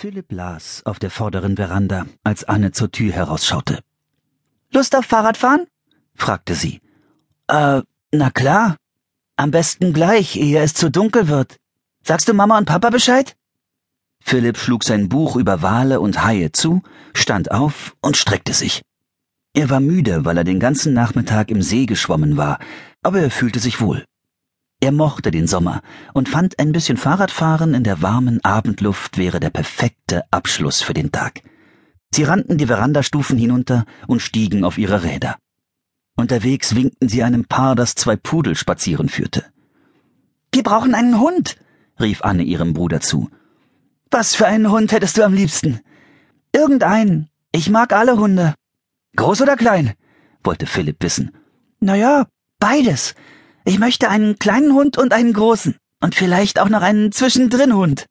Philipp las auf der vorderen Veranda, als Anne zur Tür herausschaute. Lust auf Fahrradfahren? fragte sie. Äh, na klar. Am besten gleich, ehe es zu dunkel wird. Sagst du Mama und Papa Bescheid? Philipp schlug sein Buch über Wale und Haie zu, stand auf und streckte sich. Er war müde, weil er den ganzen Nachmittag im See geschwommen war, aber er fühlte sich wohl. Er mochte den Sommer und fand ein bisschen Fahrradfahren in der warmen Abendluft wäre der perfekte Abschluss für den Tag. Sie rannten die Verandastufen hinunter und stiegen auf ihre Räder. Unterwegs winkten sie einem Paar, das zwei Pudel spazieren führte. Wir brauchen einen Hund, rief Anne ihrem Bruder zu. Was für einen Hund hättest du am liebsten? Irgendeinen. Ich mag alle Hunde. Groß oder klein? wollte Philipp wissen. Na ja, beides. Ich möchte einen kleinen Hund und einen großen. Und vielleicht auch noch einen Zwischendrin-Hund.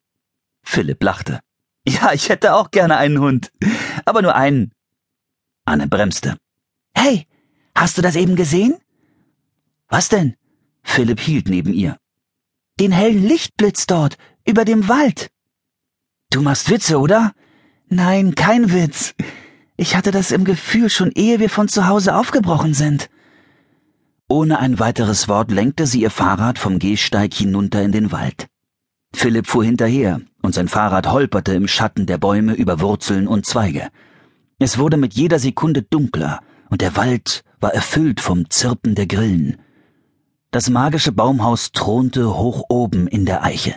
Philipp lachte. Ja, ich hätte auch gerne einen Hund. Aber nur einen. Anne bremste. Hey, hast du das eben gesehen? Was denn? Philipp hielt neben ihr. Den hellen Lichtblitz dort, über dem Wald. Du machst Witze, oder? Nein, kein Witz. Ich hatte das im Gefühl schon ehe wir von zu Hause aufgebrochen sind. Ohne ein weiteres Wort lenkte sie ihr Fahrrad vom Gehsteig hinunter in den Wald. Philipp fuhr hinterher, und sein Fahrrad holperte im Schatten der Bäume über Wurzeln und Zweige. Es wurde mit jeder Sekunde dunkler, und der Wald war erfüllt vom Zirpen der Grillen. Das magische Baumhaus thronte hoch oben in der Eiche.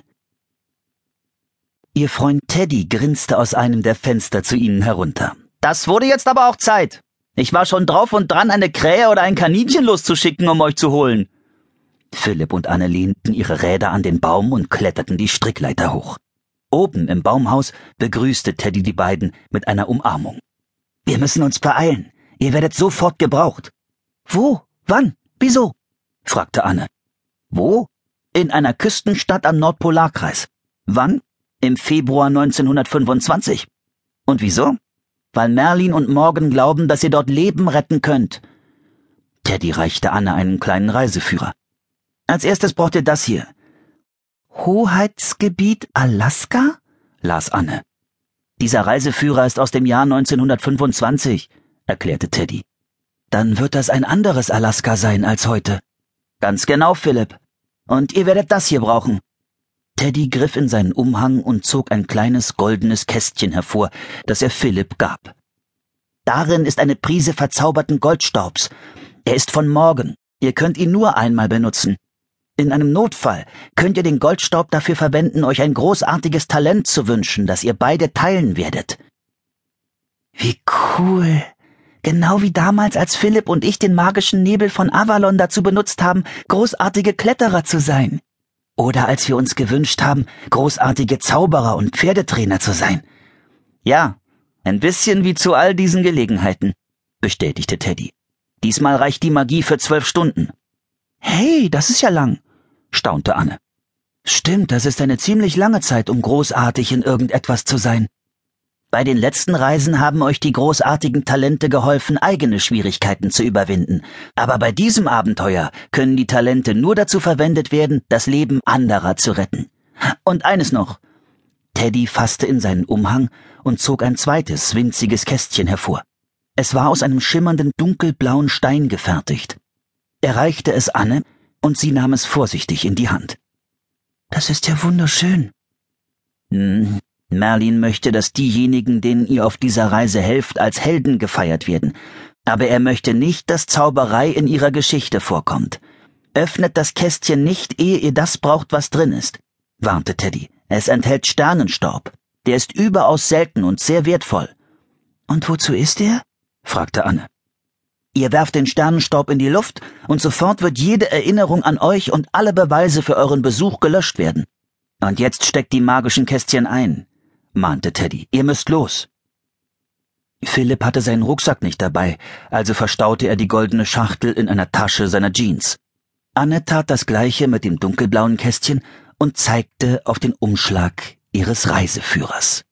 Ihr Freund Teddy grinste aus einem der Fenster zu ihnen herunter. Das wurde jetzt aber auch Zeit. Ich war schon drauf und dran, eine Krähe oder ein Kaninchen loszuschicken, um euch zu holen. Philipp und Anne lehnten ihre Räder an den Baum und kletterten die Strickleiter hoch. Oben im Baumhaus begrüßte Teddy die beiden mit einer Umarmung. Wir müssen uns beeilen. Ihr werdet sofort gebraucht. Wo? Wann? Wieso? fragte Anne. Wo? In einer Küstenstadt am Nordpolarkreis. Wann? Im Februar 1925. Und wieso? Weil Merlin und Morgan glauben, dass ihr dort Leben retten könnt. Teddy reichte Anne einen kleinen Reiseführer. Als erstes braucht ihr das hier. Hoheitsgebiet Alaska? las Anne. Dieser Reiseführer ist aus dem Jahr 1925, erklärte Teddy. Dann wird das ein anderes Alaska sein als heute. Ganz genau, Philipp. Und ihr werdet das hier brauchen. Teddy griff in seinen Umhang und zog ein kleines goldenes Kästchen hervor, das er Philipp gab. Darin ist eine Prise verzauberten Goldstaubs. Er ist von morgen. Ihr könnt ihn nur einmal benutzen. In einem Notfall könnt ihr den Goldstaub dafür verwenden, euch ein großartiges Talent zu wünschen, das ihr beide teilen werdet. Wie cool. Genau wie damals, als Philipp und ich den magischen Nebel von Avalon dazu benutzt haben, großartige Kletterer zu sein. Oder als wir uns gewünscht haben, großartige Zauberer und Pferdetrainer zu sein. Ja, ein bisschen wie zu all diesen Gelegenheiten, bestätigte Teddy. Diesmal reicht die Magie für zwölf Stunden. Hey, das ist ja lang, staunte Anne. Stimmt, das ist eine ziemlich lange Zeit, um großartig in irgendetwas zu sein. Bei den letzten Reisen haben euch die großartigen Talente geholfen, eigene Schwierigkeiten zu überwinden. Aber bei diesem Abenteuer können die Talente nur dazu verwendet werden, das Leben anderer zu retten. Und eines noch. Teddy fasste in seinen Umhang und zog ein zweites, winziges Kästchen hervor. Es war aus einem schimmernden dunkelblauen Stein gefertigt. Er reichte es Anne, und sie nahm es vorsichtig in die Hand. Das ist ja wunderschön. Hm, Merlin möchte, dass diejenigen, denen ihr auf dieser Reise helft, als Helden gefeiert werden. Aber er möchte nicht, dass Zauberei in ihrer Geschichte vorkommt. Öffnet das Kästchen nicht, ehe ihr das braucht, was drin ist, warnte Teddy. Es enthält Sternenstaub. Der ist überaus selten und sehr wertvoll. Und wozu ist er? fragte Anne. Ihr werft den Sternenstaub in die Luft, und sofort wird jede Erinnerung an euch und alle Beweise für euren Besuch gelöscht werden. Und jetzt steckt die magischen Kästchen ein mahnte Teddy. Ihr müsst los. Philipp hatte seinen Rucksack nicht dabei, also verstaute er die goldene Schachtel in einer Tasche seiner Jeans. Anne tat das gleiche mit dem dunkelblauen Kästchen und zeigte auf den Umschlag ihres Reiseführers.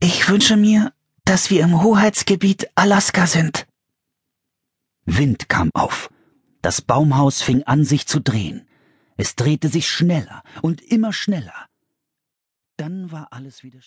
Ich wünsche mir, dass wir im Hoheitsgebiet Alaska sind. Wind kam auf. Das Baumhaus fing an, sich zu drehen. Es drehte sich schneller und immer schneller. Dann war alles wieder